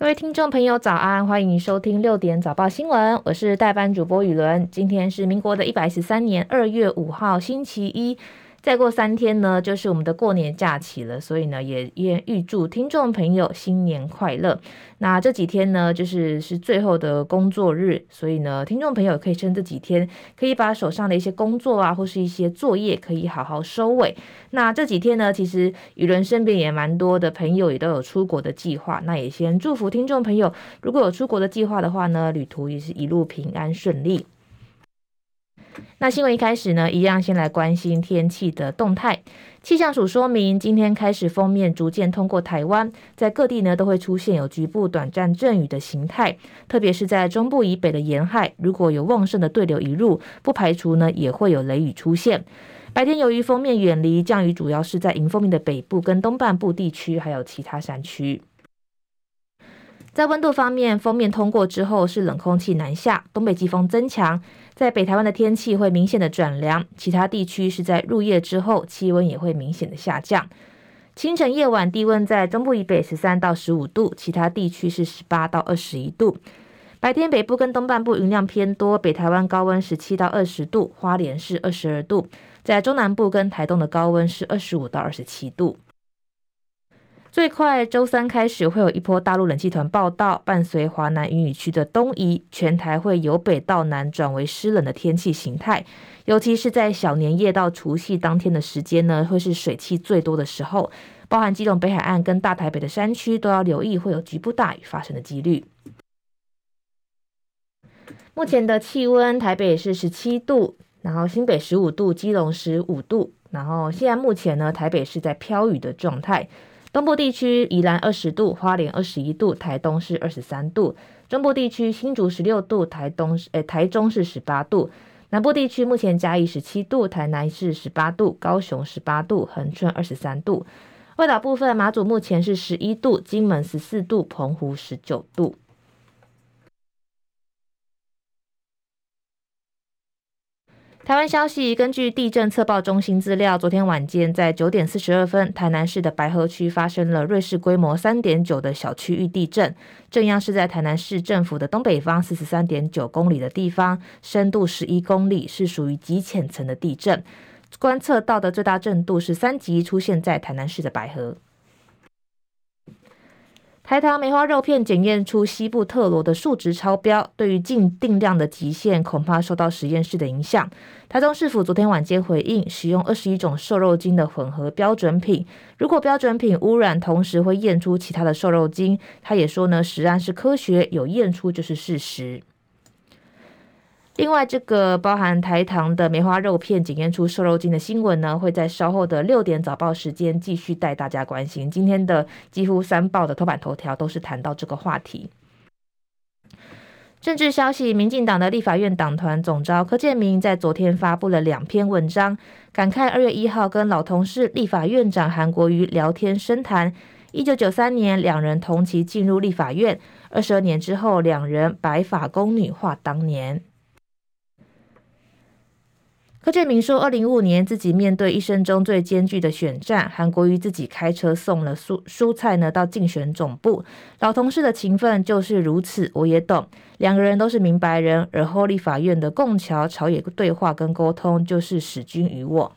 各位听众朋友，早安！欢迎收听六点早报新闻，我是代班主播雨伦。今天是民国的一百一十三年二月五号，星期一。再过三天呢，就是我们的过年假期了，所以呢，也也预祝听众朋友新年快乐。那这几天呢，就是是最后的工作日，所以呢，听众朋友可以趁这几天，可以把手上的一些工作啊，或是一些作业，可以好好收尾。那这几天呢，其实雨伦身边也蛮多的朋友也都有出国的计划，那也先祝福听众朋友，如果有出国的计划的话呢，旅途也是一路平安顺利。那新闻一开始呢，一样先来关心天气的动态。气象署说明，今天开始锋面逐渐通过台湾，在各地呢都会出现有局部短暂阵雨的形态，特别是在中部以北的沿海，如果有旺盛的对流移入，不排除呢也会有雷雨出现。白天由于锋面远离，降雨主要是在迎风面的北部跟东半部地区，还有其他山区。在温度方面，锋面通过之后是冷空气南下，东北季风增强，在北台湾的天气会明显的转凉，其他地区是在入夜之后气温也会明显的下降。清晨夜晚低温在中部以北十三到十五度，其他地区是十八到二十一度。白天北部跟东半部云量偏多，北台湾高温十七到二十度，花莲是二十二度，在中南部跟台东的高温是二十五到二十七度。最快周三开始会有一波大陆冷气团报到，伴随华南云雨区的东移，全台会由北到南转为湿冷的天气形态。尤其是在小年夜到除夕当天的时间呢，会是水汽最多的时候，包含基隆北海岸跟大台北的山区都要留意会有局部大雨发生的几率。目前的气温，台北是十七度，然后新北十五度，基隆十五度，然后现在目前呢，台北是在飘雨的状态。东部地区宜兰二十度，花莲二十一度，台东是二十三度；中部地区新竹十六度，台东是诶台中是十八度；南部地区目前嘉义十七度，台南是十八度，高雄十八度，恒春二十三度；外岛部分马祖目前是十一度，金门十四度，澎湖十九度。台湾消息，根据地震测报中心资料，昨天晚间在九点四十二分，台南市的白河区发生了芮氏规模三点九的小区域地震，震央是在台南市政府的东北方四十三点九公里的地方，深度十一公里，是属于极浅层的地震，观测到的最大震度是三级，出现在台南市的白河。台糖梅花肉片检验出西部特罗的数值超标，对于净定量的极限恐怕受到实验室的影响。台中市府昨天晚间回应，使用二十一种瘦肉精的混合标准品，如果标准品污染，同时会验出其他的瘦肉精，他也说呢，实案是科学，有验出就是事实。另外，这个包含台糖的梅花肉片检验出瘦肉精的新闻呢，会在稍后的六点早报时间继续带大家关心。今天的几乎三报的头版头条都是谈到这个话题。政治消息：民进党的立法院党团总召柯建铭在昨天发布了两篇文章，感慨二月一号跟老同事立法院长韩国瑜聊天深谈。一九九三年两人同期进入立法院，二十二年之后，两人白发宫女话当年。柯建明说，二零一五年自己面对一生中最艰巨的选战，韩国瑜自己开车送了蔬蔬菜呢到竞选总部。老同事的情分就是如此，我也懂。两个人都是明白人，而后立法院的共桥朝野对话跟沟通，就是使君与我。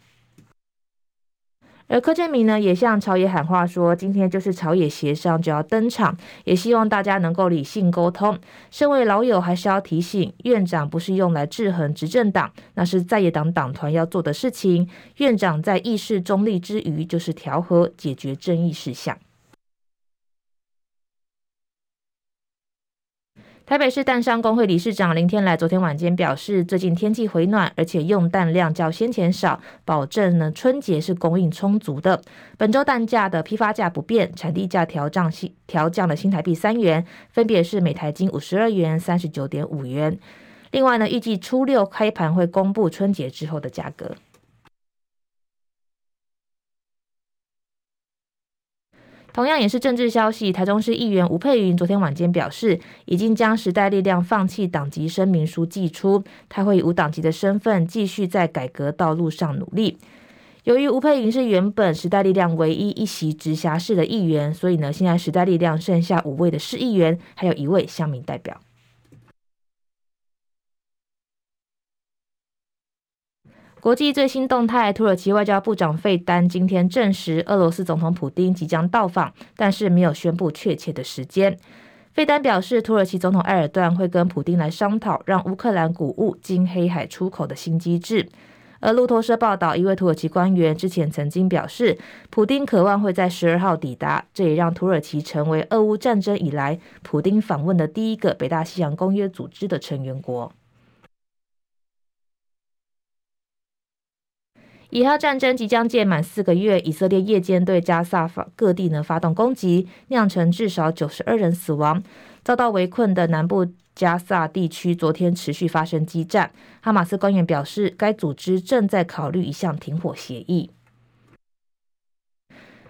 而柯建明呢，也向朝野喊话说，今天就是朝野协商就要登场，也希望大家能够理性沟通。身为老友，还是要提醒，院长不是用来制衡执政党，那是在野党党团要做的事情。院长在议事中立之余，就是调和解决争议事项。台北市淡商公会理事长林天来昨天晚间表示，最近天气回暖，而且用蛋量较先前少，保证呢春节是供应充足的。本周蛋价的批发价不变，产地价调涨新调降了新台币三元，分别是每台斤五十二元、三十九点五元。另外呢，预计初六开盘会公布春节之后的价格。同样也是政治消息，台中市议员吴佩芸昨天晚间表示，已经将时代力量放弃党籍声明书寄出，他会以无党籍的身份继续在改革道路上努力。由于吴佩云是原本时代力量唯一一席直辖市的议员，所以呢，现在时代力量剩下五位的市议员，还有一位乡民代表。国际最新动态：土耳其外交部长费丹今天证实，俄罗斯总统普丁即将到访，但是没有宣布确切的时间。费丹表示，土耳其总统埃尔段会跟普丁来商讨让乌克兰谷物经黑海出口的新机制。而路透社报道，一位土耳其官员之前曾经表示，普丁渴望会在十二号抵达，这也让土耳其成为俄乌战争以来普丁访问的第一个北大西洋公约组织的成员国。以哈战争即将届满四个月，以色列夜间对加萨各地呢发动攻击，酿成至少九十二人死亡。遭到围困的南部加萨地区昨天持续发生激战。哈马斯官员表示，该组织正在考虑一项停火协议。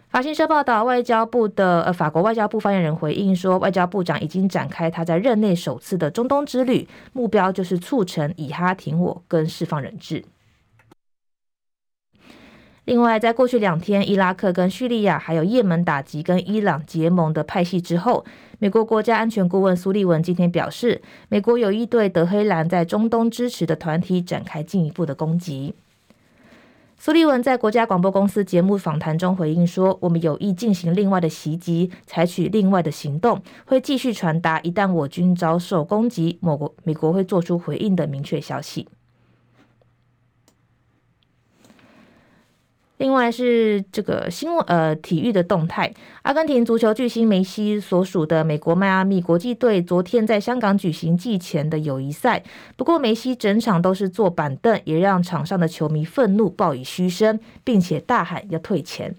法新社报道，外交部的呃法国外交部发言人回应说，外交部长已经展开他在任内首次的中东之旅，目标就是促成以哈停火跟释放人质。另外，在过去两天，伊拉克跟叙利亚还有也门打击跟伊朗结盟的派系之后，美国国家安全顾问苏利文今天表示，美国有意对德黑兰在中东支持的团体展开进一步的攻击。苏利文在国家广播公司节目访谈中回应说：“我们有意进行另外的袭击，采取另外的行动，会继续传达一旦我军遭受攻击，某国美国会做出回应的明确消息。”另外是这个新闻呃体育的动态，阿根廷足球巨星梅西所属的美国迈阿密国际队昨天在香港举行季前的友谊赛，不过梅西整场都是坐板凳，也让场上的球迷愤怒报以嘘声，并且大喊要退钱。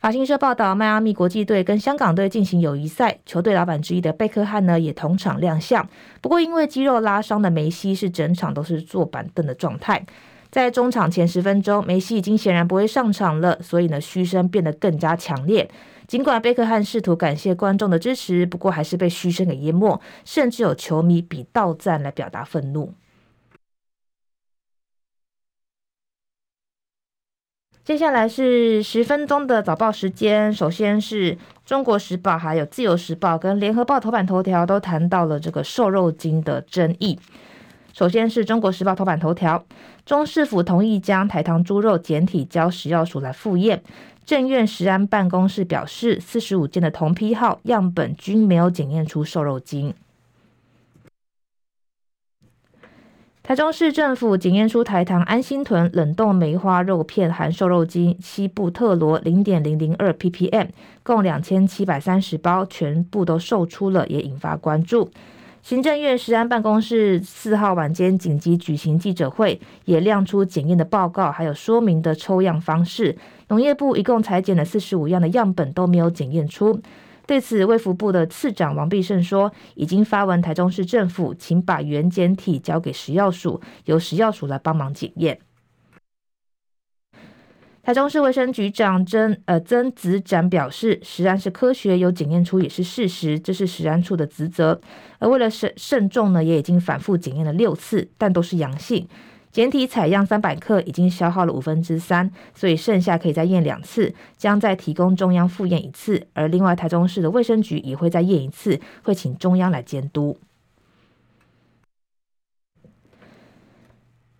法新社报道，迈阿密国际队跟香港队进行友谊赛，球队老板之一的贝克汉呢也同场亮相，不过因为肌肉拉伤的梅西是整场都是坐板凳的状态。在中场前十分钟，梅西已经显然不会上场了，所以呢，嘘声变得更加强烈。尽管贝克汉试图感谢观众的支持，不过还是被嘘声给淹没，甚至有球迷比倒赞来表达愤怒。接下来是十分钟的早报时间，首先是中国时报、还有自由时报跟联合报头版头条都谈到了这个瘦肉精的争议。首先是中国时报头版头条，中市府同意将台糖猪肉检体交食药署来复验。正院食安办公室表示，四十五件的同批号样本均没有检验出瘦肉精。台中市政府检验出台糖安心屯冷冻梅花肉片含瘦肉精西布特罗零点零零二 ppm，共两千七百三十包，全部都售出了，也引发关注。行政院食安办公室四号晚间紧急举行记者会，也亮出检验的报告，还有说明的抽样方式。农业部一共裁剪了四十五样的样本，都没有检验出。对此，卫福部的次长王必胜说，已经发文台中市政府，请把原检体交给食药署，由食药署来帮忙检验。台中市卫生局长曾呃曾子展表示，食安是科学，有检验出也是事实，这是食安处的职责。而为了慎慎重呢，也已经反复检验了六次，但都是阳性。检体采样三百克，已经消耗了五分之三，所以剩下可以再验两次，将再提供中央复验一次。而另外台中市的卫生局也会再验一次，会请中央来监督。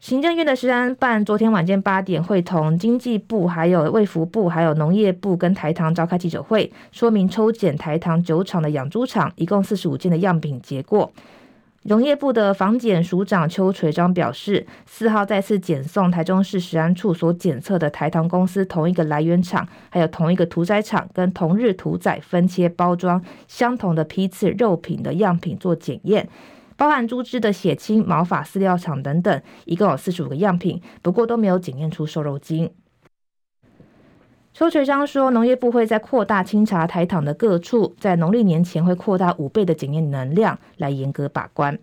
行政院的食安办昨天晚间八点会同经济部、还有卫福部、还有农业部跟台糖召开记者会，说明抽检台糖酒厂的养猪场，一共四十五件的样品结果。农业部的防检署长邱垂章表示，四号再次检送台中市食安处所检测的台糖公司同一个来源厂，还有同一个屠宰场跟同日屠宰分切包装相同的批次肉品的样品做检验。包含猪只的血清、毛发、饲料厂等等，一共有四十五个样品，不过都没有检验出瘦肉精。邱学章说，农业部会在扩大清查台糖的各处，在农历年前会扩大五倍的检验能量，来严格把关。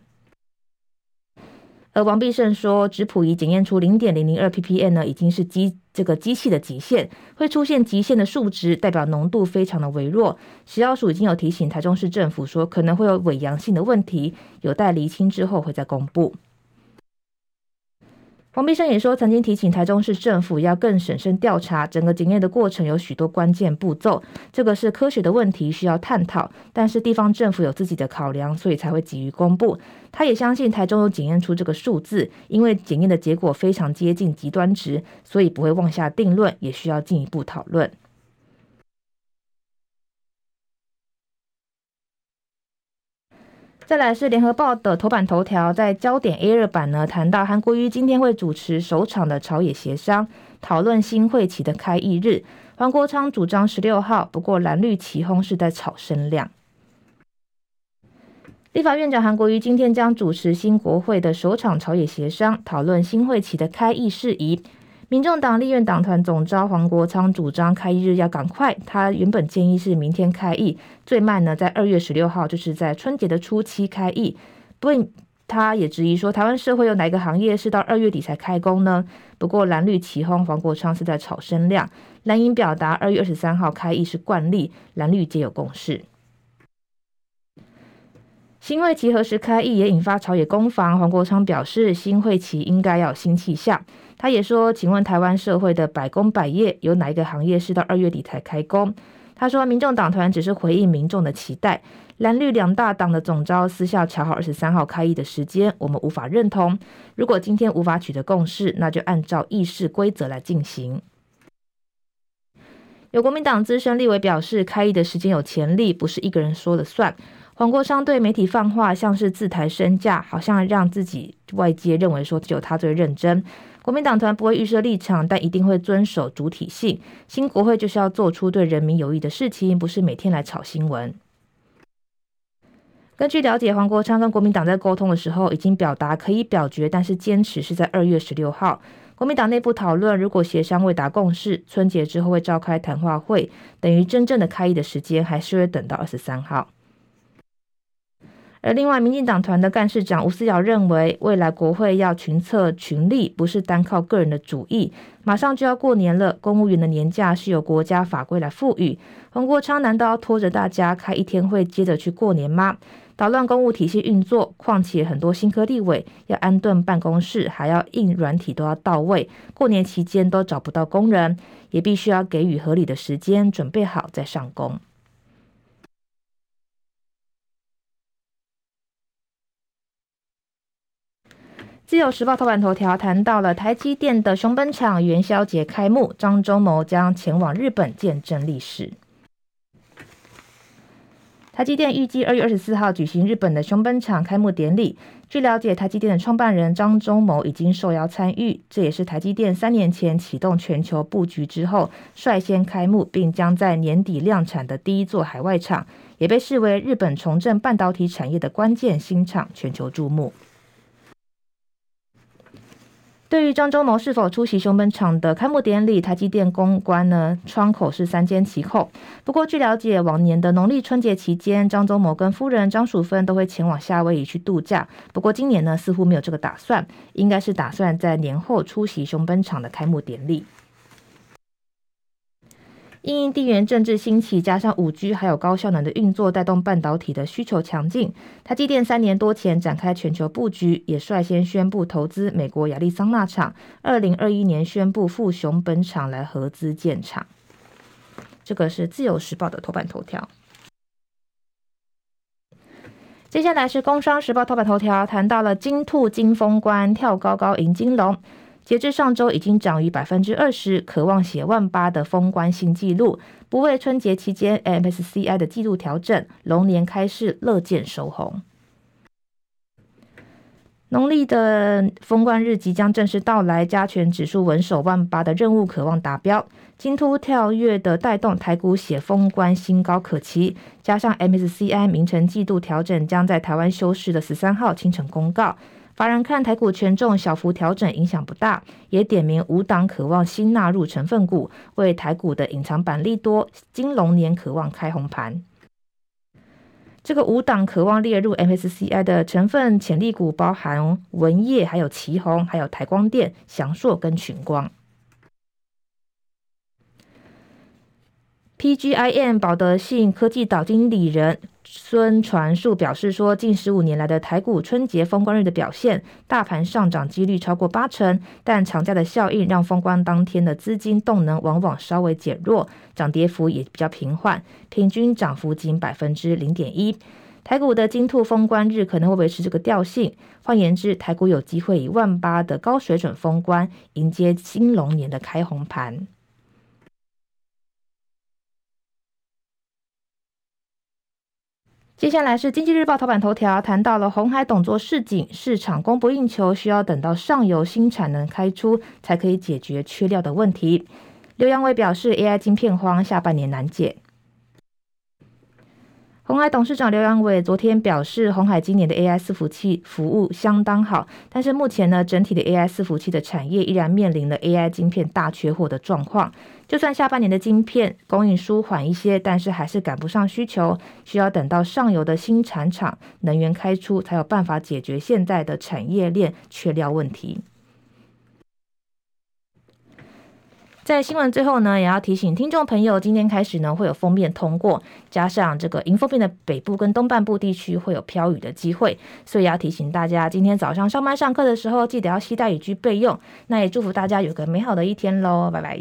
而王必胜说，质谱仪检验出零点零零二 ppm 呢，已经是机。这个机器的极限会出现极限的数值，代表浓度非常的微弱。食药署已经有提醒台中市政府说，可能会有伪阳性的问题，有待厘清之后会再公布。黄碧生也说，曾经提醒台中市政府要更审慎调查整个检验的过程，有许多关键步骤，这个是科学的问题，需要探讨。但是地方政府有自己的考量，所以才会急于公布。他也相信台中有检验出这个数字，因为检验的结果非常接近极端值，所以不会妄下定论，也需要进一步讨论。再来是联合报的头版头条，在焦点 A 二版呢，谈到韩国瑜今天会主持首场的朝野协商，讨论新会期的开议日。黄国昌主张十六号，不过蓝绿齐轰是在炒声量。立法院长韩国瑜今天将主持新国会的首场朝野协商，讨论新会期的开议事宜。民众党立院党团总召黄国昌主张开议日要赶快，他原本建议是明天开议，最慢呢在二月十六号，就是在春节的初期开议。不过他也质疑说，台湾社会有哪个行业是到二月底才开工呢？不过蓝绿齐哄，黄国昌是在炒声量。蓝营表达二月二十三号开议是惯例，蓝绿皆有共识。新会期何时开议也引发朝野攻防。黄国昌表示，新会期应该要有新气象。他也说：“请问台湾社会的百工百业有哪一个行业是到二月底才开工？”他说：“民众党团只是回应民众的期待，蓝绿两大党的总招私下乔好二十三号开议的时间，我们无法认同。如果今天无法取得共识，那就按照议事规则来进行。”有国民党资深立委表示，开议的时间有潜力，不是一个人说了算。黄国昌对媒体放话，像是自抬身价，好像让自己外界认为说只有他最认真。国民党团不会预设立场，但一定会遵守主体性。新国会就是要做出对人民有益的事情，不是每天来炒新闻。根据了解，黄国昌跟国民党在沟通的时候，已经表达可以表决，但是坚持是在二月十六号。国民党内部讨论，如果协商未达共识，春节之后会召开谈话会，等于真正的开议的时间还是会等到二十三号。而另外，民进党团的干事长吴思瑶认为，未来国会要群策群力，不是单靠个人的主意。马上就要过年了，公务员的年假是由国家法规来赋予。黄国昌难道要拖着大家开一天会，接着去过年吗？捣乱公务体系运作，况且很多新科立委要安顿办公室，还要硬软体都要到位。过年期间都找不到工人，也必须要给予合理的时间准备好再上工。自由时报头版头条谈到了台积电的熊本厂元宵节开幕，张忠谋将前往日本见证历史。台积电预计二月二十四号举行日本的熊本厂开幕典礼。据了解，台积电的创办人张忠谋已经受邀参与，这也是台积电三年前启动全球布局之后率先开幕，并将在年底量产的第一座海外厂，也被视为日本重振半导体产业的关键新厂，全球注目。对于张忠谋是否出席熊本厂的开幕典礼，台积电公关呢，窗口是三缄其口。不过据了解，往年的农历春节期间，张忠谋跟夫人张淑芬都会前往夏威夷去度假。不过今年呢，似乎没有这个打算，应该是打算在年后出席熊本厂的开幕典礼。因应地缘政治兴起，加上五 G 还有高效能的运作，带动半导体的需求强劲。台积电三年多前展开全球布局，也率先宣布投资美国亚利桑那厂，二零二一年宣布赴熊本厂来合资建厂。这个是自由时报的头版头条。接下来是工商时报头版头条，谈到了金兔金封关跳高高迎金龙。截至上周，已经涨逾百分之二十，渴望写万八的封关新纪录。不畏春节期间 MSCI 的季度调整，龙年开市乐见收红。农历的封关日即将正式到来，加权指数稳守万八的任务渴望达标。金兔跳跃的带动台股写封关新高可期，加上 MSCI 明晨季度调整将在台湾休市的十三号清晨公告。法人看台股权重小幅调整影响不大，也点名五档渴望新纳入成分股，为台股的隐藏版利多，金龙年渴望开红盘。这个五档渴望列入 MSCI 的成分潜力股，包含文业、还有旗红、还有台光电、翔硕跟群光。PGIM 保德信科技岛经理人孙传树表示说，近十五年来的台股春节封关日的表现，大盘上涨几率超过八成，但长假的效应让封关当天的资金动能往往稍微减弱，涨跌幅也比较平缓，平均涨幅仅百分之零点一。台股的金兔封关日可能会维持这个调性，换言之，台股有机会以万八的高水准封关，迎接金龙年的开红盘。接下来是《经济日报》头版头条，谈到了红海董做市井，市场供不应求，需要等到上游新产能开出，才可以解决缺料的问题。刘阳伟表示，AI 晶片荒，下半年难解。鸿海董事长刘阳伟昨天表示，鸿海今年的 AI 伺服器服务相当好，但是目前呢，整体的 AI 伺服器的产业依然面临了 AI 晶片大缺货的状况。就算下半年的晶片供应舒缓一些，但是还是赶不上需求，需要等到上游的新产厂能源开出，才有办法解决现在的产业链缺料问题。在新闻最后呢，也要提醒听众朋友，今天开始呢会有封面通过，加上这个迎风面的北部跟东半部地区会有飘雨的机会，所以要提醒大家，今天早上上班上课的时候，记得要携带雨具备用。那也祝福大家有个美好的一天喽，拜拜。